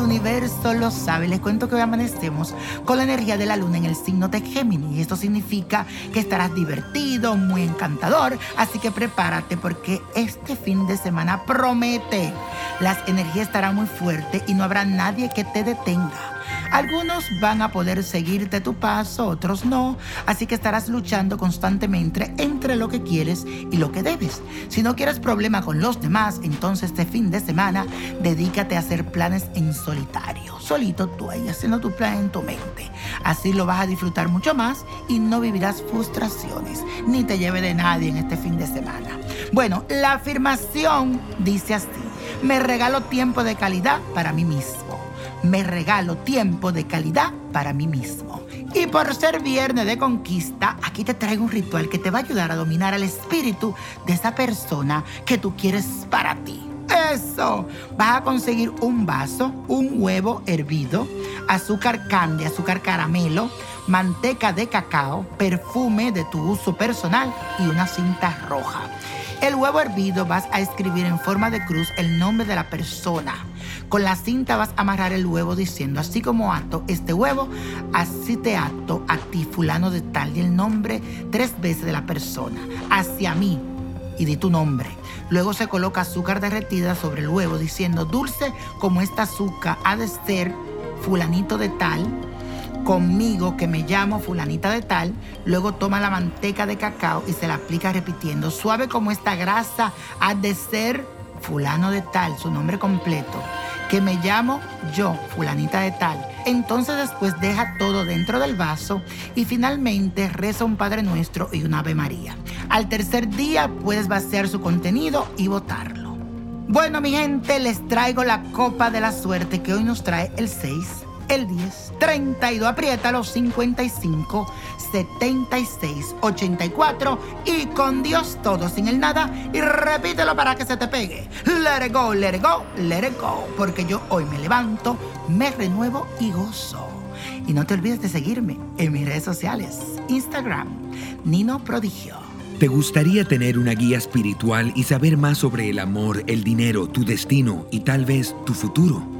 universo lo sabe. Les cuento que hoy amanecemos con la energía de la luna en el signo de Géminis. Y esto significa que estarás divertido, muy encantador. Así que prepárate porque este fin de semana promete. Las energías estarán muy fuertes y no habrá nadie que te detenga. Algunos van a poder seguirte tu paso, otros no, así que estarás luchando constantemente entre lo que quieres y lo que debes. Si no quieres problema con los demás, entonces este fin de semana dedícate a hacer planes en solitario, solito tú ahí haciendo tu plan en tu mente. Así lo vas a disfrutar mucho más y no vivirás frustraciones, ni te lleve de nadie en este fin de semana. Bueno, la afirmación dice así, me regalo tiempo de calidad para mí mismo me regalo tiempo de calidad para mí mismo. Y por ser viernes de conquista, aquí te traigo un ritual que te va a ayudar a dominar al espíritu de esa persona que tú quieres para ti. Eso, vas a conseguir un vaso, un huevo hervido, azúcar candy, azúcar caramelo, manteca de cacao, perfume de tu uso personal y una cinta roja. El huevo hervido vas a escribir en forma de cruz el nombre de la persona. Con la cinta vas a amarrar el huevo diciendo, así como ato este huevo, así te ato a ti, fulano de tal, y el nombre tres veces de la persona, hacia mí, y di tu nombre. Luego se coloca azúcar derretida sobre el huevo diciendo, dulce como esta azúcar ha de ser fulanito de tal, conmigo que me llamo fulanita de tal, luego toma la manteca de cacao y se la aplica repitiendo, suave como esta grasa ha de ser fulano de tal, su nombre completo, que me llamo yo, fulanita de tal. Entonces después deja todo dentro del vaso y finalmente reza un Padre Nuestro y un Ave María. Al tercer día puedes vaciar su contenido y botarlo. Bueno mi gente, les traigo la copa de la suerte que hoy nos trae el 6 el 10, 32, aprieta los 55, 76, 84 y con Dios todo sin el nada y repítelo para que se te pegue. Let it go, let it go, let it go, porque yo hoy me levanto, me renuevo y gozo. Y no te olvides de seguirme en mis redes sociales, Instagram, Nino Prodigio. ¿Te gustaría tener una guía espiritual y saber más sobre el amor, el dinero, tu destino y tal vez tu futuro?